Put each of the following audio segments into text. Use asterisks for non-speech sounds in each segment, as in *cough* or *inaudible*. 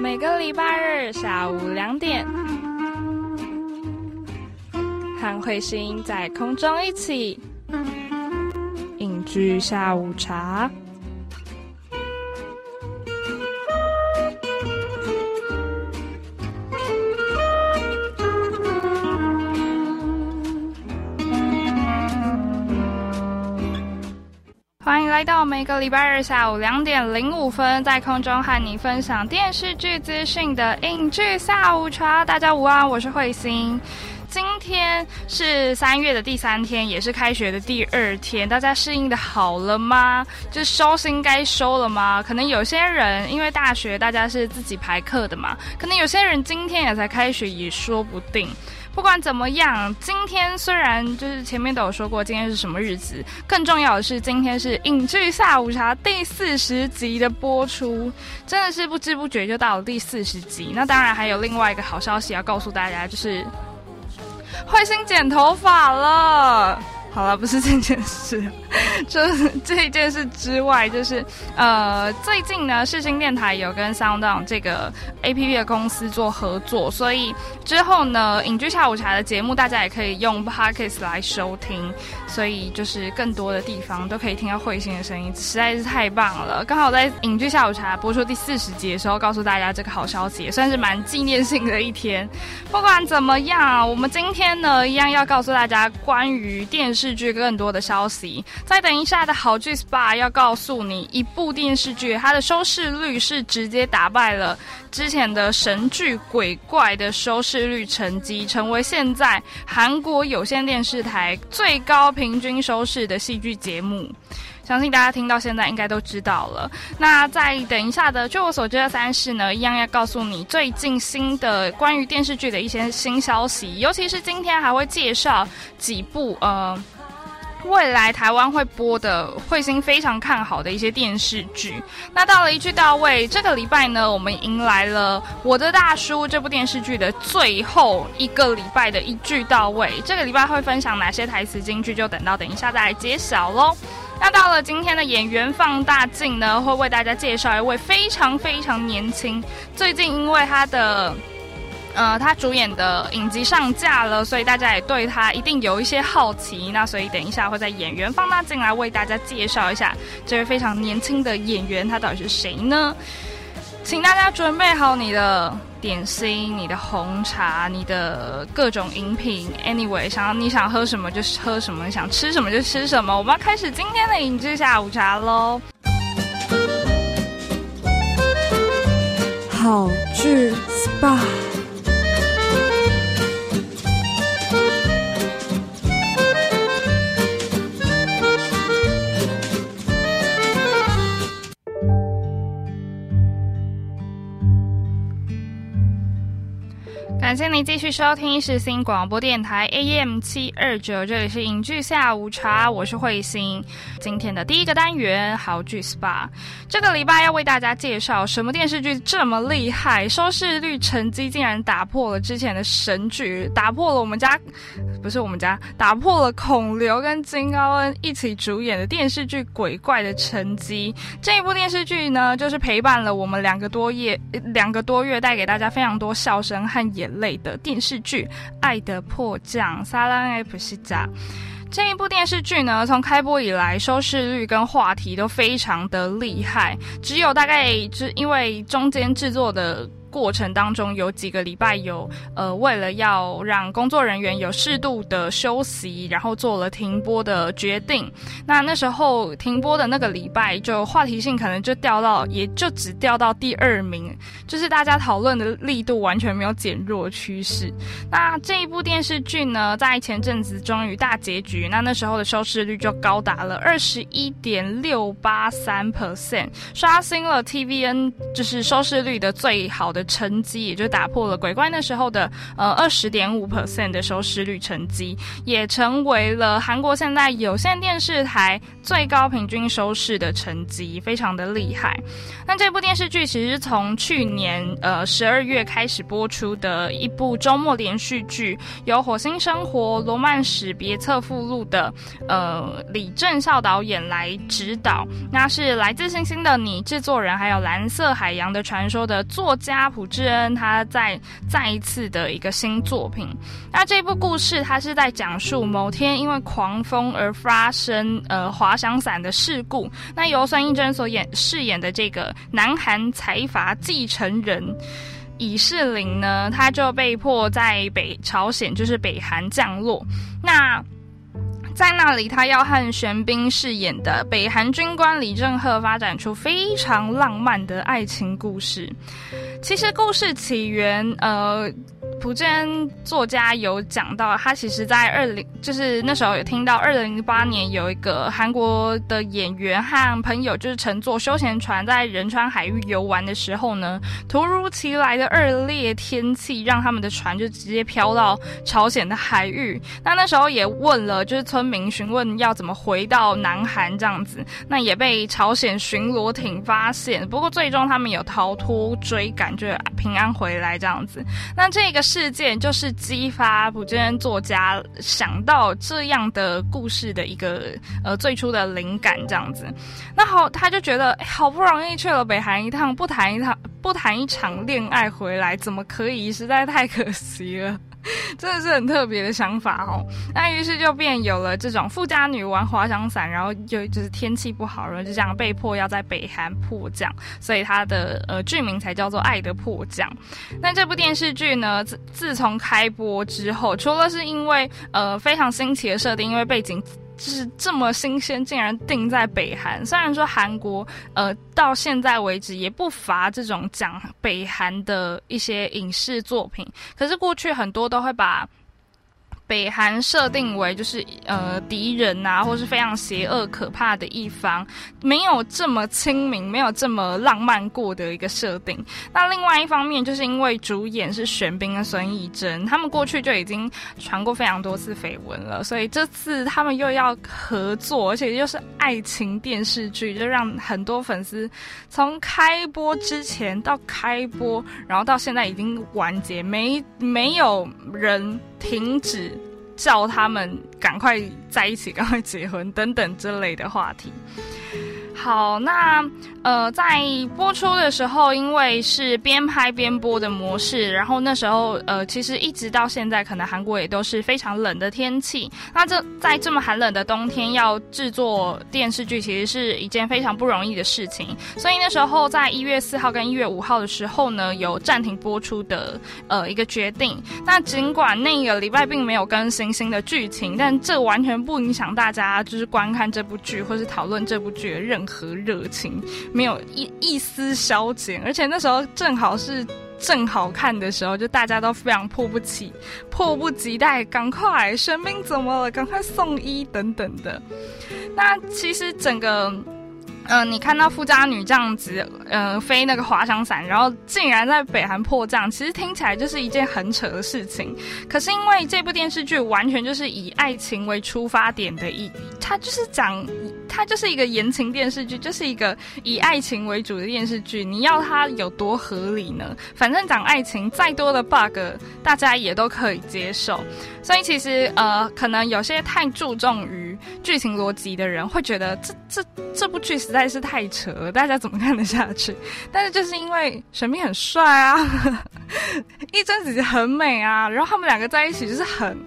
每个礼拜日下午两点，和彗星在空中一起饮居下午茶。来到每个礼拜日下午两点零五分，在空中和你分享电视剧资讯的影剧下午茶。大家午安，我是慧心。今天是三月的第三天，也是开学的第二天，大家适应的好了吗？就收心该收了吗？可能有些人因为大学大家是自己排课的嘛，可能有些人今天也才开学，也说不定。不管怎么样，今天虽然就是前面都有说过今天是什么日子，更重要的是今天是影剧下午茶第四十集的播出，真的是不知不觉就到了第四十集。那当然还有另外一个好消息要告诉大家，就是彗星剪头发了。好了，不是这件事，就是这件事之外，就是呃，最近呢，世新电台有跟 SoundOn 这个 A P P 的公司做合作，所以之后呢，影剧下午茶的节目大家也可以用 Podcast 来收听，所以就是更多的地方都可以听到彗星的声音，实在是太棒了。刚好在影剧下午茶播出第四十集的时候，告诉大家这个好消息，也算是蛮纪念性的一天。不管怎么样，我们今天呢，一样要告诉大家关于电视。剧更多的消息，再等一下的好剧 SPA 要告诉你，一部电视剧它的收视率是直接打败了之前的神剧《鬼怪》的收视率成绩，成为现在韩国有线电视台最高平均收视的戏剧节目。相信大家听到现在应该都知道了。那再等一下的，据我所知的三事呢，一样要告诉你最近新的关于电视剧的一些新消息，尤其是今天还会介绍几部呃。未来台湾会播的彗星非常看好的一些电视剧。那到了一句到位，这个礼拜呢，我们迎来了《我的大叔》这部电视剧的最后一个礼拜的一句到位。这个礼拜会分享哪些台词金句，就等到等一下再来揭晓喽。那到了今天的演员放大镜呢，会为大家介绍一位非常非常年轻，最近因为他的。呃，他主演的影集上架了，所以大家也对他一定有一些好奇。那所以等一下会在演员放大镜来为大家介绍一下这位非常年轻的演员，他到底是谁呢？请大家准备好你的点心、你的红茶、你的各种饮品。Anyway，想要你想喝什么就喝什么，想吃什么就吃什么。我们要开始今天的影剧下午茶喽！好剧 SPA。感谢您继续收听是新广播电台 AM 七二九，这里是影剧下午茶，我是慧心。今天的第一个单元好剧 SPA，这个礼拜要为大家介绍什么电视剧这么厉害，收视率成绩竟然打破了之前的神剧，打破了我们家不是我们家，打破了孔刘跟金高恩一起主演的电视剧《鬼怪》的成绩。这一部电视剧呢，就是陪伴了我们两个多月，两个多月，带给大家非常多笑声和眼。类的电视剧《爱的迫降》萨拉埃普西扎这一部电视剧呢，从开播以来收视率跟话题都非常的厉害，只有大概只因为中间制作的。过程当中有几个礼拜有呃，为了要让工作人员有适度的休息，然后做了停播的决定。那那时候停播的那个礼拜，就话题性可能就掉到，也就只掉到第二名，就是大家讨论的力度完全没有减弱趋势。那这一部电视剧呢，在前阵子终于大结局，那那时候的收视率就高达了二十一点六八三 percent，刷新了 TVN 就是收视率的最好的。的成绩也就打破了鬼怪那时候的呃二十点五 percent 的收视率成绩，也成为了韩国现在有线电视台最高平均收视的成绩，非常的厉害。那这部电视剧其实从去年呃十二月开始播出的一部周末连续剧，由《火星生活》罗曼史别册附录的呃李正孝导演来指导，那是来自星星的你制作人，还有蓝色海洋的传说的作家。家朴智恩他在再一次的一个新作品。那这部故事它是在讲述某天因为狂风而发生呃滑翔伞的事故。那由孙艺珍所演饰演的这个南韩财阀继承人李世林呢，他就被迫在北朝鲜，就是北韩降落。那在那里，他要和玄彬饰演的北韩军官李正赫发展出非常浪漫的爱情故事。其实故事起源，呃。朴智恩作家有讲到，他其实，在二零就是那时候有听到，二零零八年有一个韩国的演员和朋友，就是乘坐休闲船在仁川海域游玩的时候呢，突如其来的恶劣天气让他们的船就直接飘到朝鲜的海域。那那时候也问了，就是村民询问要怎么回到南韩这样子，那也被朝鲜巡逻艇发现。不过最终他们有逃脱追赶，就平安回来这样子。那这个。事件就是激发朴智恩作家想到这样的故事的一个呃最初的灵感，这样子。那好，他就觉得好不容易去了北韩一趟，不谈一趟不谈一场恋爱回来，怎么可以？实在太可惜了。*laughs* 真的是很特别的想法哦。那于是就变有了这种富家女玩滑翔伞，然后就就是天气不好，然后就这样被迫要在北韩迫降，所以它的呃剧名才叫做《爱的迫降》。那这部电视剧呢，自自从开播之后，除了是因为呃非常新奇的设定，因为背景。就是这么新鲜，竟然定在北韩。虽然说韩国，呃，到现在为止也不乏这种讲北韩的一些影视作品，可是过去很多都会把。北韩设定为就是呃敌人呐，或是非常邪恶可怕的一方，没有这么亲民，没有这么浪漫过的一个设定。那另外一方面，就是因为主演是玄彬跟孙艺珍，他们过去就已经传过非常多次绯闻了，所以这次他们又要合作，而且又是爱情电视剧，就让很多粉丝从开播之前到开播，然后到现在已经完结，没没有人。停止叫他们赶快在一起，赶快结婚等等之类的话题。好，那呃，在播出的时候，因为是边拍边播的模式，然后那时候呃，其实一直到现在，可能韩国也都是非常冷的天气。那这在这么寒冷的冬天，要制作电视剧，其实是一件非常不容易的事情。所以那时候在一月四号跟一月五号的时候呢，有暂停播出的呃一个决定。那尽管那个礼拜并没有更新新的剧情，但这完全不影响大家就是观看这部剧或是讨论这部剧的任。和热情没有一一丝消减，而且那时候正好是正好看的时候，就大家都非常迫不及迫不及待，赶快生命怎么了？赶快送医等等的。那其实整个。嗯，你看到富家女这样子，嗯，飞那个滑翔伞，然后竟然在北韩迫降，其实听起来就是一件很扯的事情。可是因为这部电视剧完全就是以爱情为出发点的，一它就是讲，它就是一个言情电视剧，就是一个以爱情为主的电视剧。你要它有多合理呢？反正讲爱情，再多的 bug，大家也都可以接受。所以其实呃，可能有些太注重于剧情逻辑的人会觉得这这这部剧实在。实在是太扯了，大家怎么看得下去？但是就是因为神秘很帅啊，*laughs* 一真姐姐很美啊，然后他们两个在一起就是很，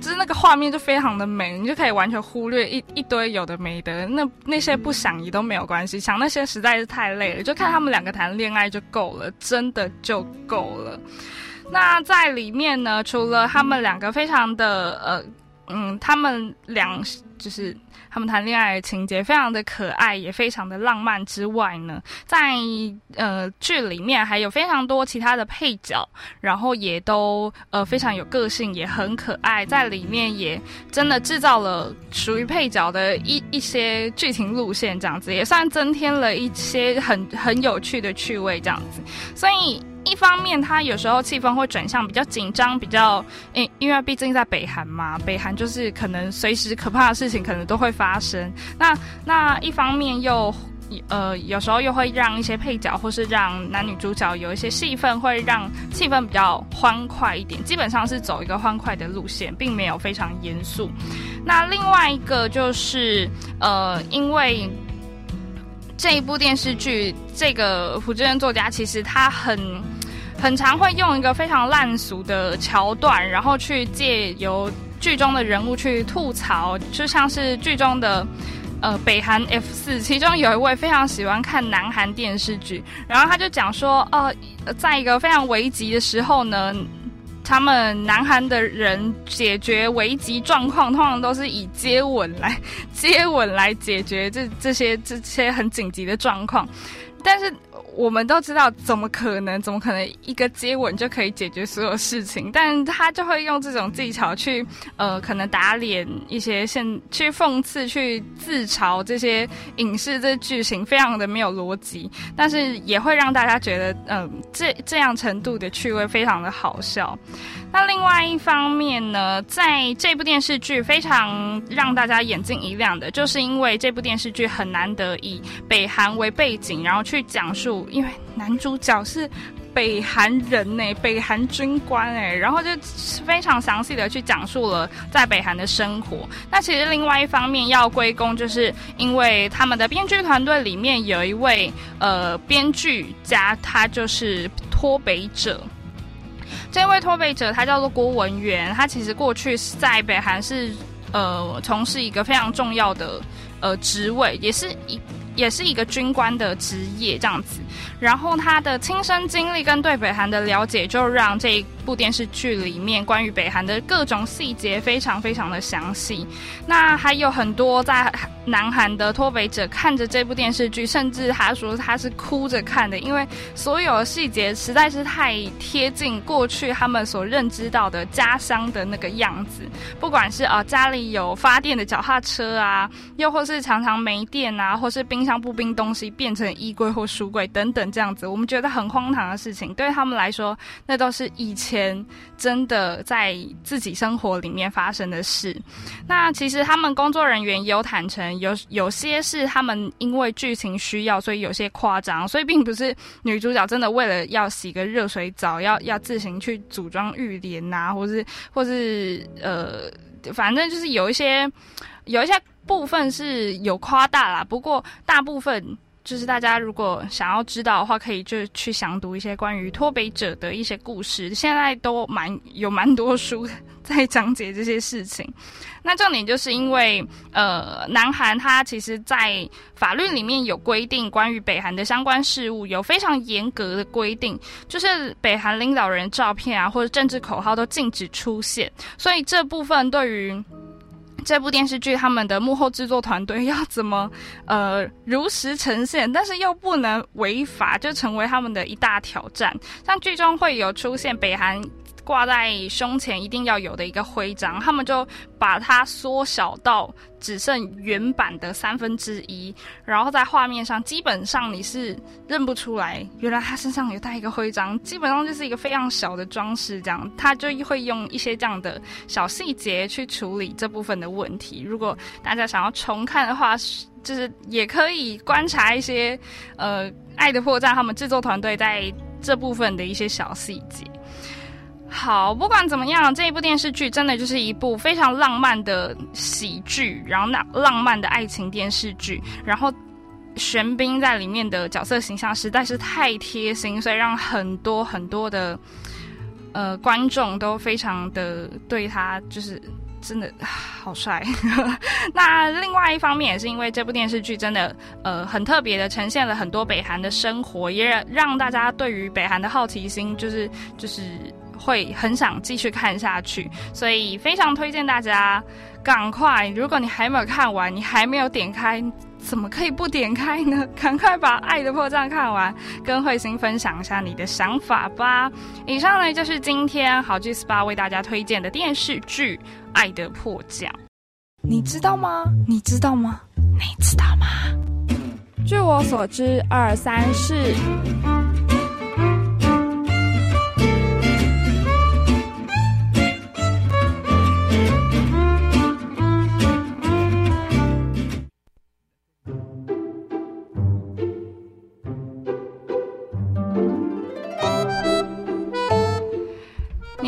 就是那个画面就非常的美，你就可以完全忽略一一堆有的没的，那那些不想移都没有关系，想那些实在是太累了，就看他们两个谈恋爱就够了，真的就够了。那在里面呢，除了他们两个非常的呃嗯，他们两就是。他们谈恋爱的情节非常的可爱，也非常的浪漫之外呢，在呃剧里面还有非常多其他的配角，然后也都呃非常有个性，也很可爱，在里面也真的制造了属于配角的一一些剧情路线，这样子也算增添了一些很很有趣的趣味，这样子，所以。一方面，它有时候气氛会转向比较紧张，比较因因为毕竟在北韩嘛，北韩就是可能随时可怕的事情可能都会发生。那那一方面又呃有时候又会让一些配角或是让男女主角有一些戏份，会让气氛比较欢快一点。基本上是走一个欢快的路线，并没有非常严肃。那另外一个就是呃，因为这一部电视剧，这个朴智恩作家其实他很。很常会用一个非常烂俗的桥段，然后去借由剧中的人物去吐槽，就像是剧中的。呃，北韩 F 四，其中有一位非常喜欢看南韩电视剧，然后他就讲说，呃，在一个非常危急的时候呢，他们南韩的人解决危急状况，通常都是以接吻来接吻来解决这这些这些很紧急的状况，但是。我们都知道，怎么可能？怎么可能一个接吻就可以解决所有事情？但他就会用这种技巧去，呃，可能打脸一些现，去讽刺、去自嘲这些影视这剧情，非常的没有逻辑，但是也会让大家觉得，嗯，这这样程度的趣味非常的好笑。那另外一方面呢，在这部电视剧非常让大家眼睛一亮的，就是因为这部电视剧很难得以北韩为背景，然后去讲述，因为男主角是北韩人呢，北韩军官哎，然后就非常详细的去讲述了在北韩的生活。那其实另外一方面要归功，就是因为他们的编剧团队里面有一位呃编剧家，他就是脱北者。这位脱北者他叫做郭文元，他其实过去是在北韩是呃从事一个非常重要的呃职位，也是一。也是一个军官的职业这样子，然后他的亲身经历跟对北韩的了解，就让这一部电视剧里面关于北韩的各种细节非常非常的详细。那还有很多在南韩的脱北者看着这部电视剧，甚至他说他是哭着看的，因为所有的细节实在是太贴近过去他们所认知到的家乡的那个样子。不管是啊家里有发电的脚踏车啊，又或是常常没电啊，或是冰。像步兵东西变成衣柜或书柜等等这样子，我们觉得很荒唐的事情，对他们来说，那都是以前真的在自己生活里面发生的事。那其实他们工作人员也有坦诚，有有些是他们因为剧情需要，所以有些夸张，所以并不是女主角真的为了要洗个热水澡，要要自行去组装浴帘呐，或是或是呃，反正就是有一些有一些。部分是有夸大啦，不过大部分就是大家如果想要知道的话，可以就去详读一些关于脱北者的一些故事。现在都蛮有蛮多书在讲解这些事情。那重点就是因为呃，南韩它其实在法律里面有规定，关于北韩的相关事务有非常严格的规定，就是北韩领导人照片啊或者政治口号都禁止出现。所以这部分对于这部电视剧他们的幕后制作团队要怎么呃如实呈现，但是又不能违法，就成为他们的一大挑战。像剧中会有出现北韩。挂在胸前一定要有的一个徽章，他们就把它缩小到只剩原版的三分之一，然后在画面上基本上你是认不出来，原来他身上有带一个徽章，基本上就是一个非常小的装饰，这样他就会用一些这样的小细节去处理这部分的问题。如果大家想要重看的话，就是也可以观察一些呃《爱的破绽》他们制作团队在这部分的一些小细节。好，不管怎么样，这一部电视剧真的就是一部非常浪漫的喜剧，然后那浪漫的爱情电视剧，然后玄彬在里面的角色形象实在是太贴心，所以让很多很多的呃观众都非常的对他就是真的好帅。*laughs* 那另外一方面也是因为这部电视剧真的呃很特别的呈现了很多北韩的生活，也让让大家对于北韩的好奇心就是就是。会很想继续看下去，所以非常推荐大家赶快。如果你还没有看完，你还没有点开，怎么可以不点开呢？*laughs* 赶快把《爱的破绽》看完，跟慧心分享一下你的想法吧。以上呢就是今天好剧 SPA 为大家推荐的电视剧《爱的迫降》。你知道吗？你知道吗？你知道吗？据我所知，二三四。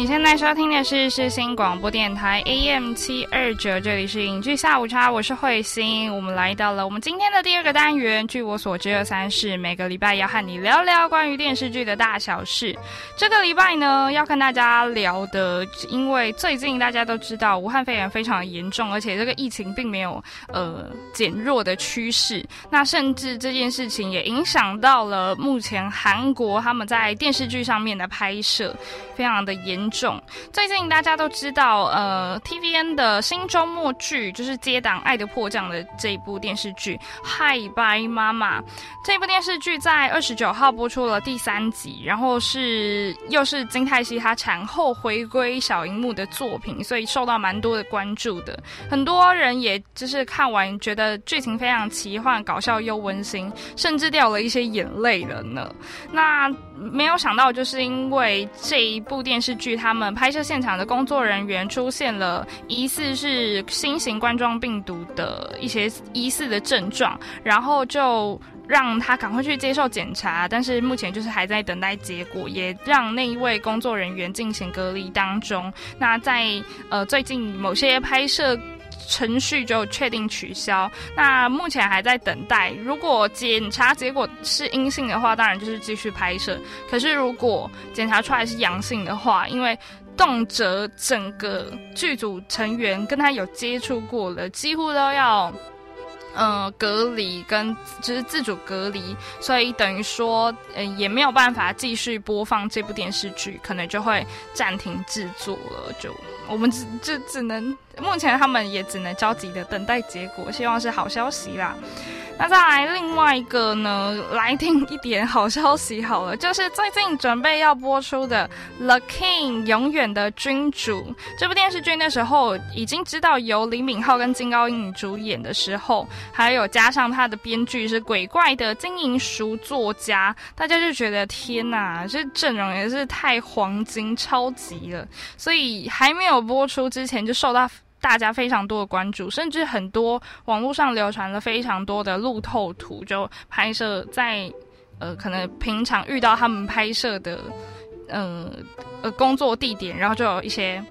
你现在收听的是世新广播电台 AM 七二九，这里是影剧下午茶，我是慧心。我们来到了我们今天的第二个单元。据我所知，二三事每个礼拜要和你聊聊关于电视剧的大小事。这个礼拜呢，要跟大家聊的，因为最近大家都知道武汉肺炎非常严重，而且这个疫情并没有呃减弱的趋势。那甚至这件事情也影响到了目前韩国他们在电视剧上面的拍摄，非常的严。重最近大家都知道，呃，TVN 的新周末剧就是接档《爱的迫降》的这一部电视剧《嗨拜妈妈》。这部电视剧在二十九号播出了第三集，然后是又是金泰熙她产后回归小荧幕的作品，所以受到蛮多的关注的。很多人也就是看完觉得剧情非常奇幻、搞笑又温馨，甚至掉了一些眼泪了呢。那没有想到，就是因为这一部电视剧。他们拍摄现场的工作人员出现了疑似是新型冠状病毒的一些疑似的症状，然后就让他赶快去接受检查，但是目前就是还在等待结果，也让那一位工作人员进行隔离当中。那在呃最近某些拍摄。程序就确定取消，那目前还在等待。如果检查结果是阴性的话，当然就是继续拍摄。可是如果检查出来是阳性的话，因为动辄整个剧组成员跟他有接触过了，几乎都要。嗯，隔离跟就是自主隔离，所以等于说，嗯，也没有办法继续播放这部电视剧，可能就会暂停制作了。就我们只就只能，目前他们也只能着急的等待结果，希望是好消息啦。那再来另外一个呢，来听一点好消息好了，就是最近准备要播出的《The King》永远的君主这部电视剧，那时候已经知道由李敏镐跟金高银主演的时候，还有加上他的编剧是鬼怪的金银淑作家，大家就觉得天哪，这阵容也是太黄金超级了，所以还没有播出之前就受到。大家非常多的关注，甚至很多网络上流传了非常多的路透图，就拍摄在呃可能平常遇到他们拍摄的呃呃工作地点，然后就有一些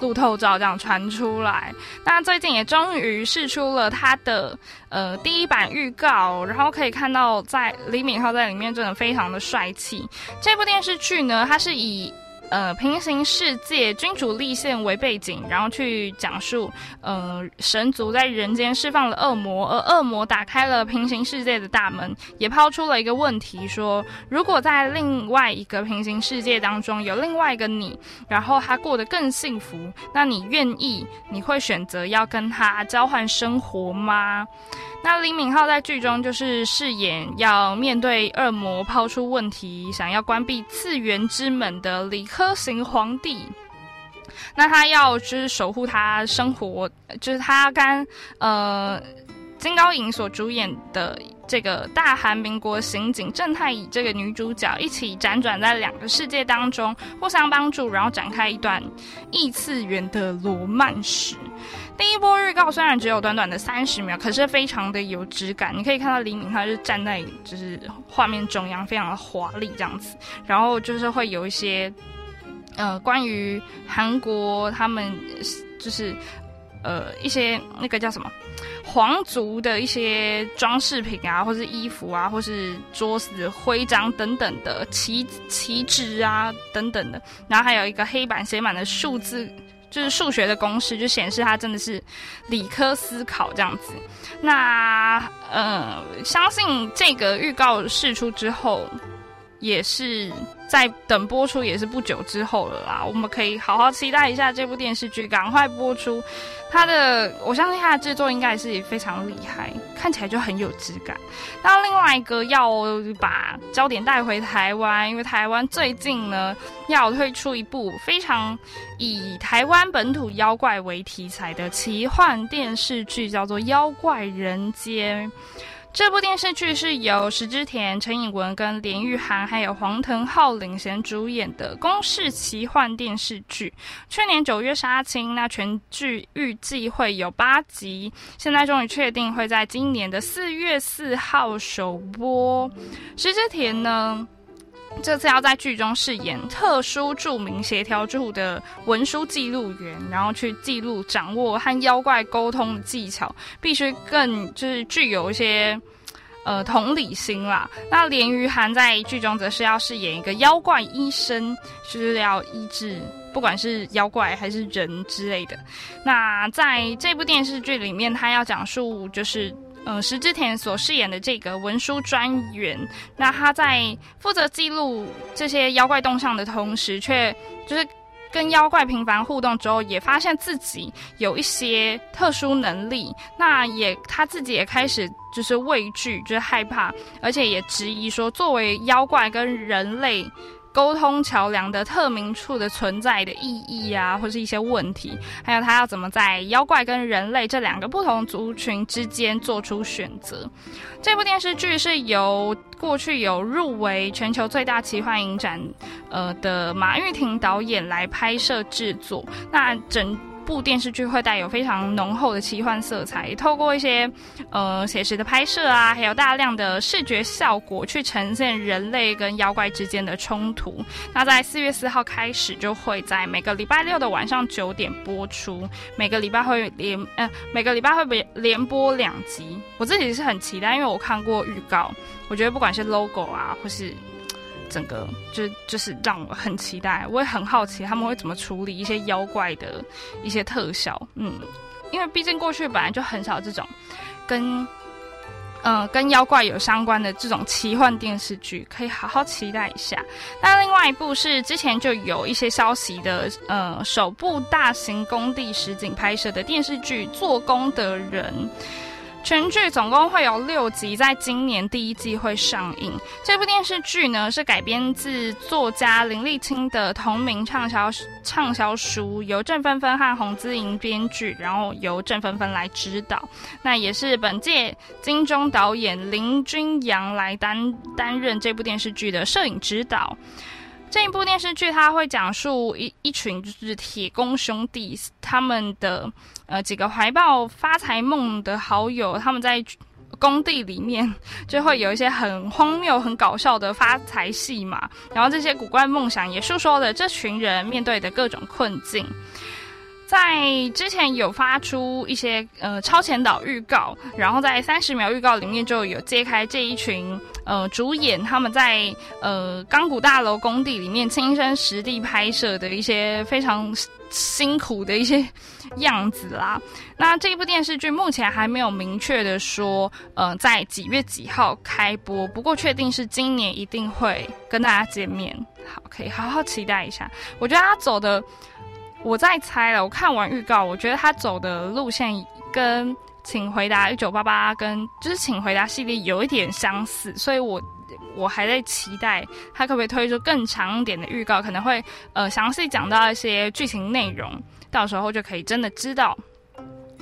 路透照这样传出来。那最近也终于试出了他的呃第一版预告，然后可以看到在李敏镐在里面真的非常的帅气。这部电视剧呢，它是以。呃，平行世界君主立宪为背景，然后去讲述，呃，神族在人间释放了恶魔，而恶魔打开了平行世界的大门，也抛出了一个问题：说如果在另外一个平行世界当中有另外一个你，然后他过得更幸福，那你愿意？你会选择要跟他交换生活吗？那李敏镐在剧中就是饰演要面对恶魔抛出问题，想要关闭次元之门的李克科行皇帝。那他要就是守护他生活，就是他跟呃金高银所主演的这个大韩民国刑警郑太乙这个女主角一起辗转在两个世界当中，互相帮助，然后展开一段异次元的罗曼史。第一波预告虽然只有短短的三十秒，可是非常的有质感。你可以看到李敏他是站在就是画面中央，非常的华丽这样子。然后就是会有一些呃关于韩国他们就是呃一些那个叫什么皇族的一些装饰品啊，或是衣服啊，或是桌子、徽章等等的旗旗帜啊等等的。然后还有一个黑板写满了数字。就是数学的公式，就显示他真的是理科思考这样子。那呃，相信这个预告释出之后，也是。在等播出也是不久之后了啦，我们可以好好期待一下这部电视剧，赶快播出。它的，我相信它的制作应该也是非常厉害，看起来就很有质感。那另外一个要把焦点带回台湾，因为台湾最近呢要推出一部非常以台湾本土妖怪为题材的奇幻电视剧，叫做《妖怪人间》。这部电视剧是由石之田、陈以文跟连玉涵还有黄腾浩领衔主演的公式奇幻电视剧。去年九月杀青，那全剧预计会有八集，现在终于确定会在今年的四月四号首播。石之田呢？这次要在剧中饰演特殊著名协调处的文书记录员，然后去记录、掌握和妖怪沟通的技巧，必须更就是具有一些呃同理心啦。那连于涵在剧中则是要饰演一个妖怪医生，就是要医治不管是妖怪还是人之类的。那在这部电视剧里面，他要讲述就是。嗯，石之田所饰演的这个文书专员，那他在负责记录这些妖怪动向的同时，却就是跟妖怪频繁互动之后，也发现自己有一些特殊能力，那也他自己也开始就是畏惧，就是害怕，而且也质疑说，作为妖怪跟人类。沟通桥梁的特明处的存在的意义啊，或是一些问题，还有他要怎么在妖怪跟人类这两个不同族群之间做出选择。这部电视剧是由过去有入围全球最大奇幻影展，呃的马玉婷导演来拍摄制作。那整。部电视剧会带有非常浓厚的奇幻色彩，透过一些呃写实的拍摄啊，还有大量的视觉效果去呈现人类跟妖怪之间的冲突。那在四月四号开始，就会在每个礼拜六的晚上九点播出，每个礼拜会连呃每个礼拜会连连播两集。我自己是很期待，因为我看过预告，我觉得不管是 logo 啊，或是整个就就是让我很期待，我也很好奇他们会怎么处理一些妖怪的一些特效，嗯，因为毕竟过去本来就很少这种跟嗯跟妖怪有相关的这种奇幻电视剧，可以好好期待一下。那另外一部是之前就有一些消息的，呃，首部大型工地实景拍摄的电视剧《做工的人》。全剧总共会有六集，在今年第一季会上映。这部电视剧呢是改编自作家林立清的同名畅销畅销书，由郑芬芬和洪姿莹编剧，然后由郑芬芬来指导。那也是本届金钟导演林君阳来担担任这部电视剧的摄影指导。这一部电视剧，它会讲述一一群就是铁工兄弟，他们的呃几个怀抱发财梦的好友，他们在工地里面就会有一些很荒谬、很搞笑的发财戏嘛。然后这些古怪梦想也诉说了这群人面对的各种困境。在之前有发出一些呃超前导预告，然后在三十秒预告里面就有揭开这一群呃主演他们在呃钢骨大楼工地里面亲身实地拍摄的一些非常辛苦的一些样子啦。*laughs* 那这一部电视剧目前还没有明确的说呃在几月几号开播，不过确定是今年一定会跟大家见面。好，可以好好期待一下。我觉得他走的。我在猜了，我看完预告，我觉得他走的路线跟《请回答一九八八》跟就是《请回答》系列有一点相似，所以我我还在期待他可不可以推出更长一点的预告，可能会呃详细讲到一些剧情内容，到时候就可以真的知道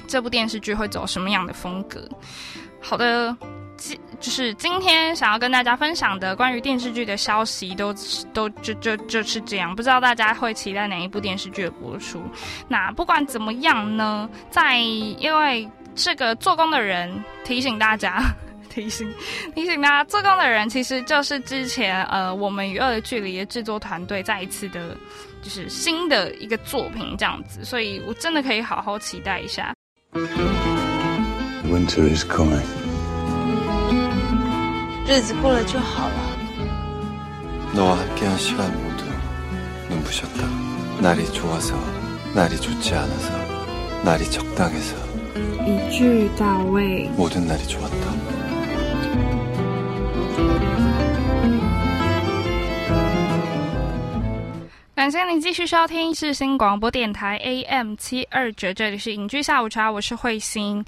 这部电视剧会走什么样的风格。好的。就是今天想要跟大家分享的关于电视剧的消息，都都就就就是这样。不知道大家会期待哪一部电视剧的播出？那不管怎么样呢，在因为这个做工的人提醒大家，提 *laughs* 醒提醒大家，做工的人其实就是之前呃我们与恶的距离的制作团队再一次的，就是新的一个作品这样子，所以我真的可以好好期待一下。Winter is coming. 日子过了就好了。너와함께한시간모두눈부셨다날이좋아서날이좋지않아서날이적당해서一句到位。모든날이좋았다 感谢您继续收听世新广播电台 AM 七二九，这里是影剧下午茶，我是慧心。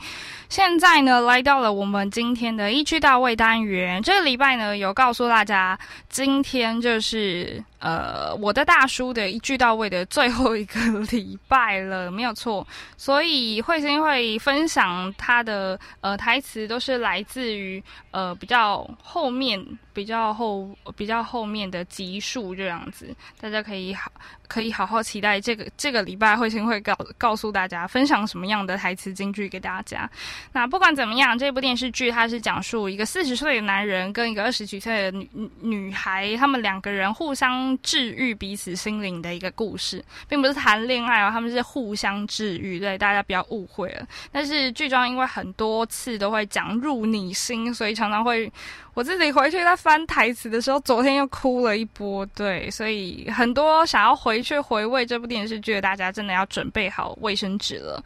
现在呢，来到了我们今天的一区到位单元。这个礼拜呢，有告诉大家，今天就是。呃，我的大叔的一句到位的最后一个礼拜了，没有错。所以慧心会分享他的呃台词，都是来自于呃比较后面、比较后、比较后面的集数这样子，大家可以好。可以好好期待这个这个礼拜慧心会告告诉大家分享什么样的台词金句给大家。那不管怎么样，这部电视剧它是讲述一个四十岁的男人跟一个二十几岁的女女孩，他们两个人互相治愈彼此心灵的一个故事，并不是谈恋爱哦，他们是互相治愈，对大家不要误会了。但是剧中因为很多次都会讲入你心，所以常常会。我自己回去在翻台词的时候，昨天又哭了一波。对，所以很多想要回去回味这部电视剧的大家，真的要准备好卫生纸了。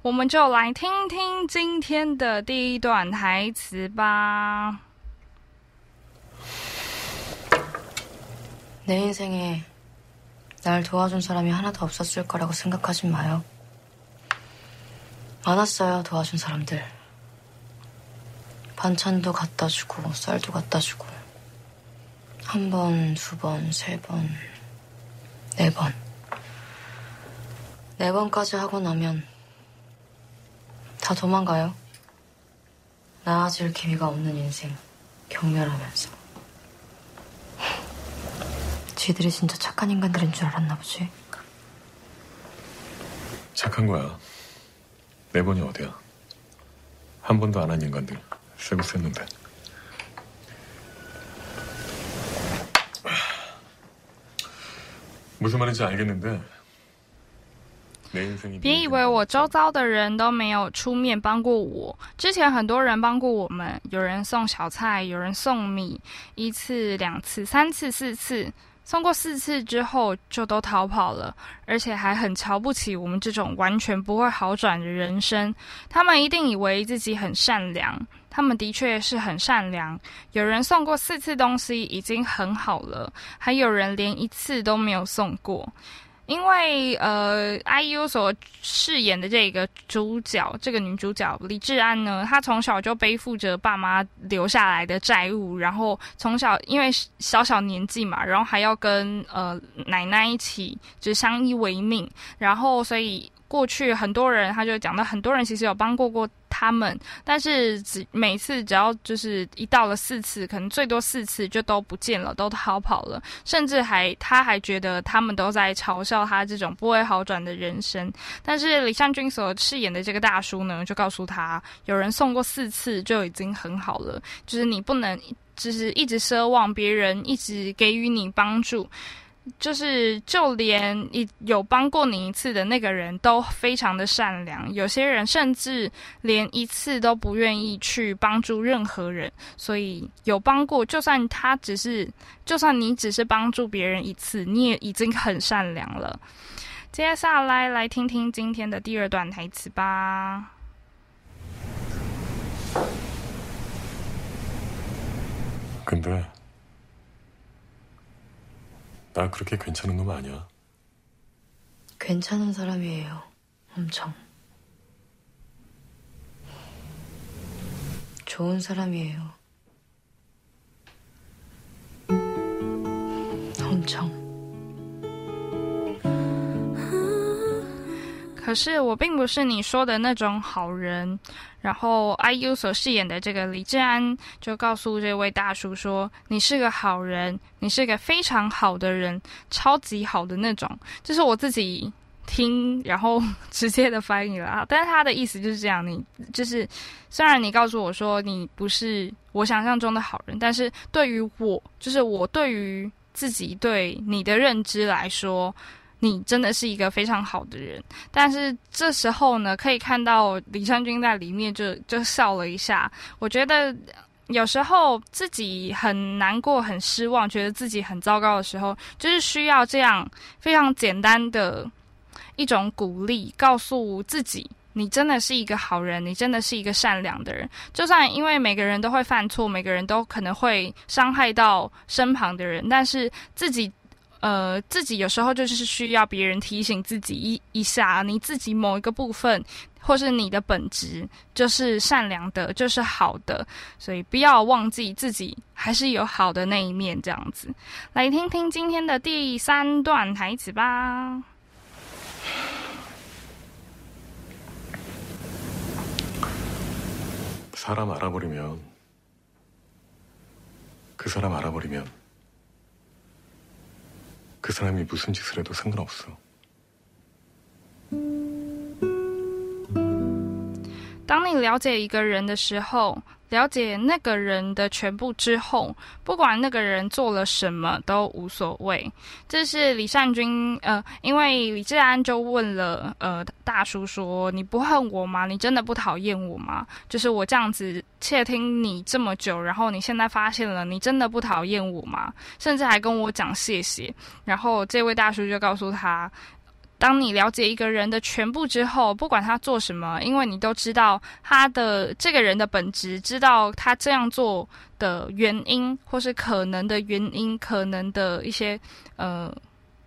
我们就来听听今天的第一段台词吧。 내 인생에 날 도와준 사람이 하나도 없었을 거라고 생각하지 마요 많았어요 도와준 사람들 반찬도 갖다 주고 쌀도 갖다 주고 한 번, 두 번, 세 번, 네 번. 네 번까지 하고 나면 다 도망가요. 나아질 기미가 없는 인생 경멸하면서. 쥐들이 진짜 착한 인간들인 줄 알았나 보지? 착한 거야. 네 번이 어디야? 한 번도 안 한 인간들. 쓰고 썼는데. 무슨 말인지 알겠는데 别以为我周遭的人都没有出面帮过我。之前很多人帮过我们，有人送小菜，有人送米，一次、两次、三次、四次， 送过四次之后就都逃跑了，而且还很瞧不起我们这种完全不会好转的人生。他们一定以为自己很善良。他们的确是很善良，有人送过四次东西已经很好了，还有人连一次都没有送过。因为呃，IU 所饰演的这个主角，这个女主角李智安呢，她从小就背负着爸妈留下来的债务，然后从小因为小小年纪嘛，然后还要跟呃奶奶一起就相依为命，然后所以。过去很多人，他就讲到很多人其实有帮过过他们，但是只每次只要就是一到了四次，可能最多四次就都不见了，都逃跑了，甚至还他还觉得他们都在嘲笑他这种不会好转的人生。但是李善君所饰演的这个大叔呢，就告诉他，有人送过四次就已经很好了，就是你不能就是一直奢望别人一直给予你帮助。就是，就连一有帮过你一次的那个人都非常的善良，有些人甚至连一次都不愿意去帮助任何人。所以有帮过，就算他只是，就算你只是帮助别人一次，你也已经很善良了。接下来，来听听今天的第二段台词吧。 나 그렇게 괜찮은 놈 아니야 괜찮은 사람이에요 엄청 좋은 사람이에요 엄청 可是我并不是你说的那种好人。然后，IU 所饰演的这个李智安就告诉这位大叔说：“你是个好人，你是个非常好的人，超级好的那种。”这是我自己听，然后直接的翻译了啊。但是他的意思就是这样：你就是，虽然你告诉我说你不是我想象中的好人，但是对于我，就是我对于自己对你的认知来说。你真的是一个非常好的人，但是这时候呢，可以看到李善君在里面就就笑了一下。我觉得有时候自己很难过、很失望，觉得自己很糟糕的时候，就是需要这样非常简单的一种鼓励，告诉自己你真的是一个好人，你真的是一个善良的人。就算因为每个人都会犯错，每个人都可能会伤害到身旁的人，但是自己。呃，自己有时候就是需要别人提醒自己一一下，你自己某一个部分 或是你的本质就是善良的，就是好的，所以不要忘记自己还是有好的那一面。这样子，来听听今天的第三段台词吧。사람알아버리면그사람알아버리면 그사람이무슨짓을해도상관없어当你了解一个人的时候， 了解那个人的全部之后，不管那个人做了什么都无所谓。这是李善君，呃，因为李志安就问了，呃，大叔说：“你不恨我吗？你真的不讨厌我吗？就是我这样子窃听你这么久，然后你现在发现了，你真的不讨厌我吗？甚至还跟我讲谢谢。”然后这位大叔就告诉他。当你了解一个人的全部之后，不管他做什么，因为你都知道他的这个人的本质，知道他这样做的原因，或是可能的原因，可能的一些呃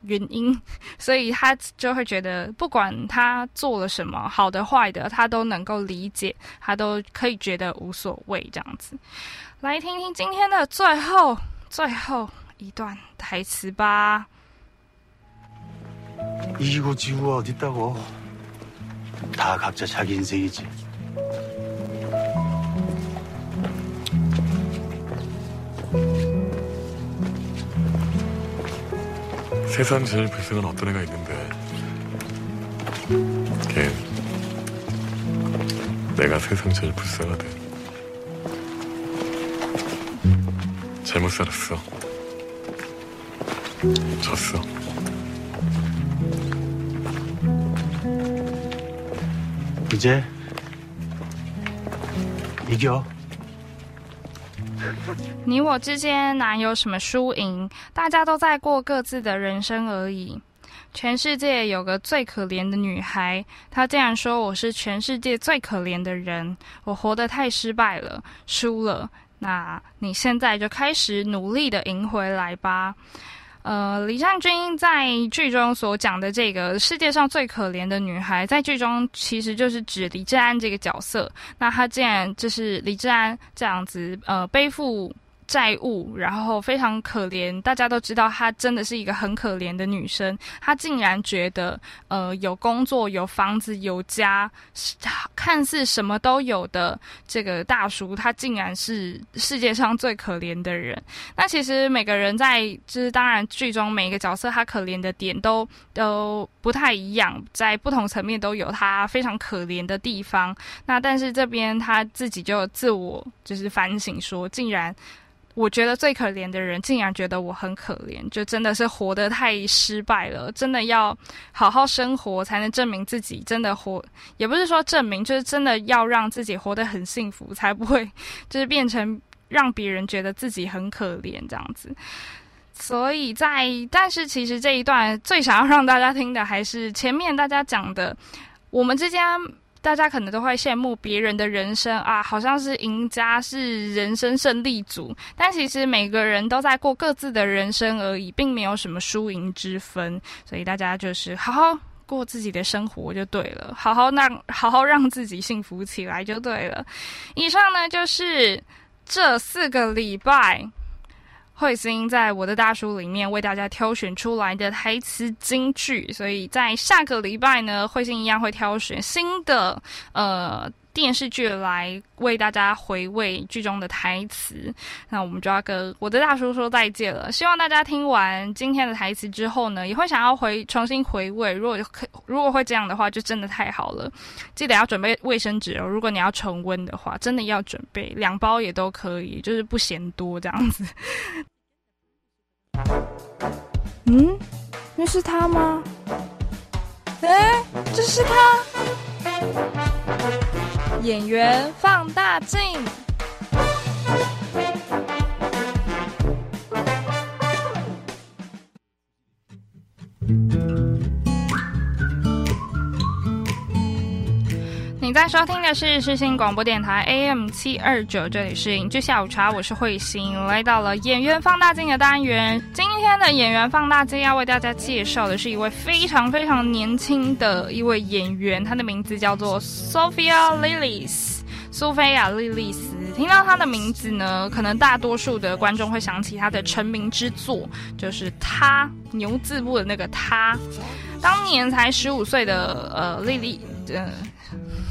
原因，*laughs* 所以他就会觉得，不管他做了什么，好的坏的，他都能够理解，他都可以觉得无所谓这样子。来听听今天的最后最后一段台词吧。 이기고 지구가 어딨다고. 다 각자 자기 인생이지. 세상 제일 불쌍한 어떤 애가 있는데 걔 내가 세상 제일 불쌍하대 잘못 살았어 졌어 이제 이겨. 你我之间哪有什么输赢？大家都在过各自的人生而已。全世界有个最可怜的女孩，她竟然说我是全世界最可怜的人。我活得太失败了，输了。那你现在就开始努力的赢回来吧。 呃，李善均在剧中所讲的这个世界上最可怜的女孩，在剧中其实就是指李智安这个角色。那她既然就是李智安这样子，呃，背负。债务，然后非常可怜。大家都知道，她真的是一个很可怜的女生。她竟然觉得，呃，有工作、有房子、有家，看似什么都有的这个大叔，他竟然是世界上最可怜的人。那其实每个人在，就是当然剧中每一个角色他可怜的点都都不太一样，在不同层面都有他非常可怜的地方。那但是这边他自己就自我就是反省说，竟然。我觉得最可怜的人，竟然觉得我很可怜，就真的是活得太失败了。真的要好好生活，才能证明自己真的活，也不是说证明，就是真的要让自己活得很幸福，才不会就是变成让别人觉得自己很可怜这样子。所以在，但是其实这一段最想要让大家听的，还是前面大家讲的，我们之间。大家可能都会羡慕别人的人生啊，好像是赢家，是人生胜利组。但其实每个人都在过各自的人生而已，并没有什么输赢之分。所以大家就是好好过自己的生活就对了，好好让好好让自己幸福起来就对了。以上呢就是这四个礼拜。慧心在我的大叔里面为大家挑选出来的台词金句，所以在下个礼拜呢，慧心一样会挑选新的呃。电视剧来为大家回味剧中的台词，那我们就要跟我的大叔说再见了。希望大家听完今天的台词之后呢，也会想要回重新回味。如果可如果会这样的话，就真的太好了。记得要准备卫生纸哦。如果你要重温的话，真的要准备两包也都可以，就是不嫌多这样子。嗯，那是他吗？哎，这是他。演员放大镜。在收听的是世新广播电台 AM 七二九，这里是影剧下午茶，我是慧心，来到了演员放大镜的单元。今天的演员放大镜要为大家介绍的是一位非常非常年轻的一位演员，他的名字叫做 Sophia Lillis，苏菲亚·莉莉丝。听到他的名字呢，可能大多数的观众会想起他的成名之作，就是他牛字部的那个他。当年才十五岁的呃莉莉，呃。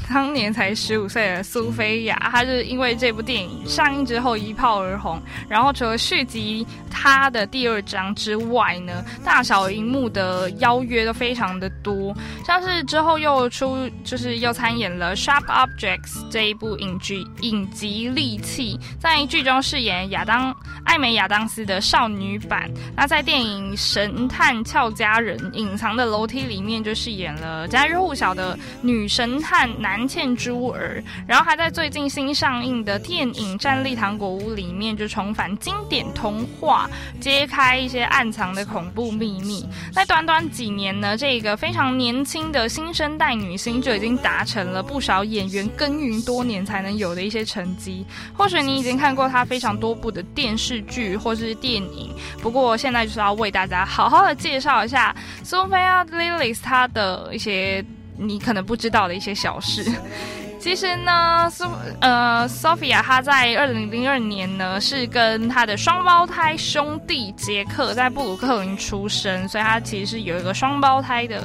当年才十五岁的苏菲亚，她是因为这部电影上映之后一炮而红。然后除了续集她的第二章之外呢，大小荧幕的邀约都非常的多。像是之后又出，就是又参演了《Sharp Objects》这一部影剧影集利器，在剧中饰演亚当艾美亚当斯的少女版。那在电影《神探俏佳人》隐藏的楼梯里面，就饰演了家喻户晓的女神探男。南茜珠儿，然后还在最近新上映的电影《战力糖果屋》里面就重返经典童话，揭开一些暗藏的恐怖秘密。在短短几年呢，这个非常年轻的新生代女星就已经达成了不少演员耕耘多年才能有的一些成绩。或许你已经看过她非常多部的电视剧或是电影，不过现在就是要为大家好好的介绍一下苏菲亚·莉莉丝她的一些。你可能不知道的一些小事，*laughs* 其实呢，苏呃，Sophia 她在二零零二年呢是跟她的双胞胎兄弟杰克在布鲁克林出生，所以她其实是有一个双胞胎的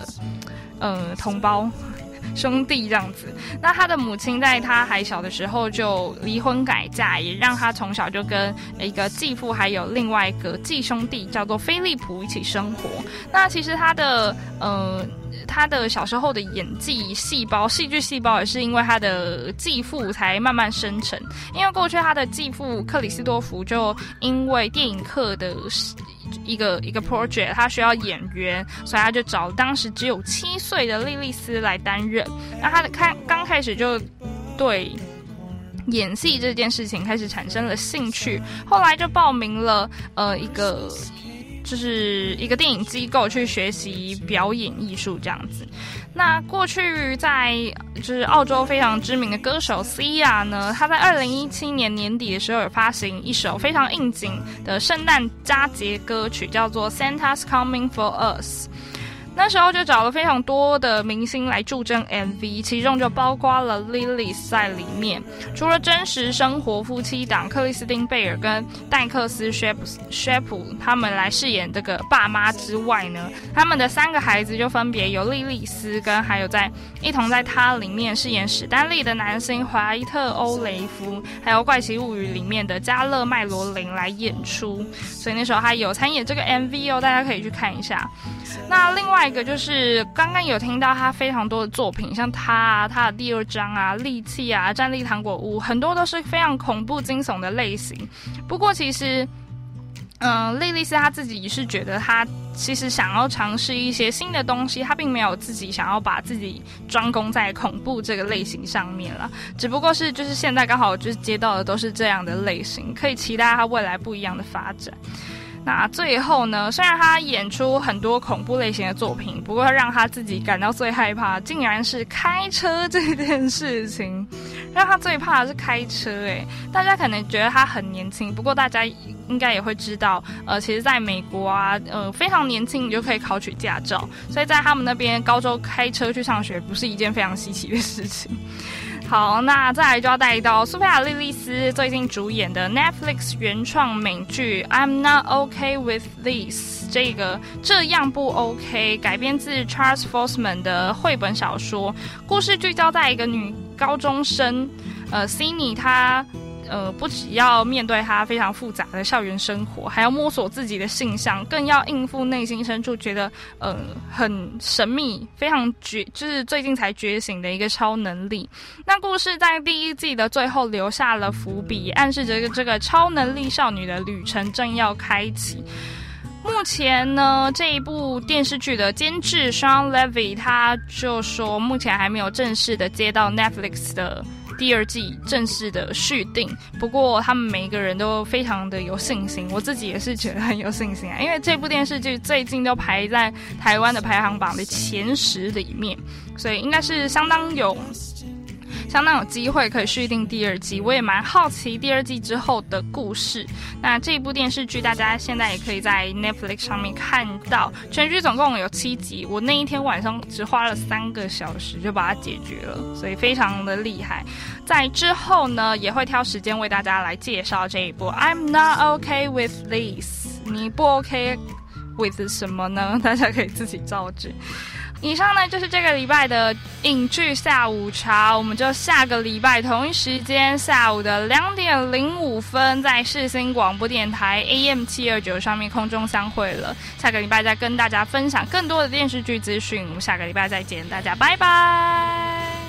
呃同胞兄弟这样子。那他的母亲在他还小的时候就离婚改嫁，也让他从小就跟一个继父还有另外一个继兄弟叫做菲利普一起生活。那其实他的呃。他的小时候的演技细胞、戏剧细胞也是因为他的继父才慢慢生成。因为过去他的继父克里斯多夫就因为电影课的一个一个 project，他需要演员，所以他就找当时只有七岁的莉莉丝来担任。那他的开刚开始就对演戏这件事情开始产生了兴趣，后来就报名了呃一个。就是一个电影机构去学习表演艺术这样子。那过去在就是澳洲非常知名的歌手 Sia 呢，他在二零一七年年底的时候有发行一首非常应景的圣诞佳节歌曲，叫做 Santa's Coming for Us。那时候就找了非常多的明星来助阵 MV，其中就包括了 Lily 在里面。除了真实生活夫妻档克里斯汀贝尔跟戴克斯薛普薛普他们来饰演这个爸妈之外呢，他们的三个孩子就分别由莉莉丝跟还有在一同在他里面饰演史丹利的男星怀特欧雷夫，还有怪奇物语里面的加勒麦罗林来演出。所以那时候他有参演这个 MV 哦，大家可以去看一下。那另外一个就是刚刚有听到他非常多的作品，像他啊，他的第二章啊，利器啊，战力糖果屋，很多都是非常恐怖惊悚的类型。不过其实，嗯，莉莉丝她自己是觉得她其实想要尝试一些新的东西，她并没有自己想要把自己专攻在恐怖这个类型上面了。只不过是就是现在刚好就是接到的都是这样的类型，可以期待她未来不一样的发展。那最后呢？虽然他演出很多恐怖类型的作品，不过让他自己感到最害怕，竟然是开车这件事情。让他最怕的是开车。诶，大家可能觉得他很年轻，不过大家应该也会知道，呃，其实在美国啊，呃，非常年轻你就可以考取驾照，所以在他们那边高中开车去上学不是一件非常稀奇的事情。好，那再来就要带一道苏菲亚·莉莉丝最近主演的 Netflix 原创美剧《I'm Not OK with This》这个这样不 OK，改编自 Charles Forsman 的绘本小说，故事聚焦在一个女高中生，呃，Cindy 她。呃，不只要面对他非常复杂的校园生活，还要摸索自己的性向，更要应付内心深处觉得呃很神秘、非常觉就是最近才觉醒的一个超能力。那故事在第一季的最后留下了伏笔，暗示着这个超能力少女的旅程正要开启。目前呢，这一部电视剧的监制 Sean Levy 他就说，目前还没有正式的接到 Netflix 的。第二季正式的续订，不过他们每一个人都非常的有信心，我自己也是觉得很有信心啊，因为这部电视剧最近都排在台湾的排行榜的前十里面，所以应该是相当有相当有机会可以续订第二季。我也蛮好奇第二季之后的故事。那这一部电视剧，大家现在也可以在 Netflix 上面看到，全剧总共有七集。我那一天晚上只花了三个小时就把它解决了，所以非常的厉害。在之后呢，也会挑时间为大家来介绍这一部。I'm not OK with this。你不 OK with 什么呢？*laughs* 大家可以自己造句。以上呢就是这个礼拜的影剧下午茶，我们就下个礼拜同一时间下午的两点零五分，在世新广播电台 AM 七二九上面空中相会了。下个礼拜再跟大家分享更多的电视剧资讯，我们下个礼拜再见，大家拜拜。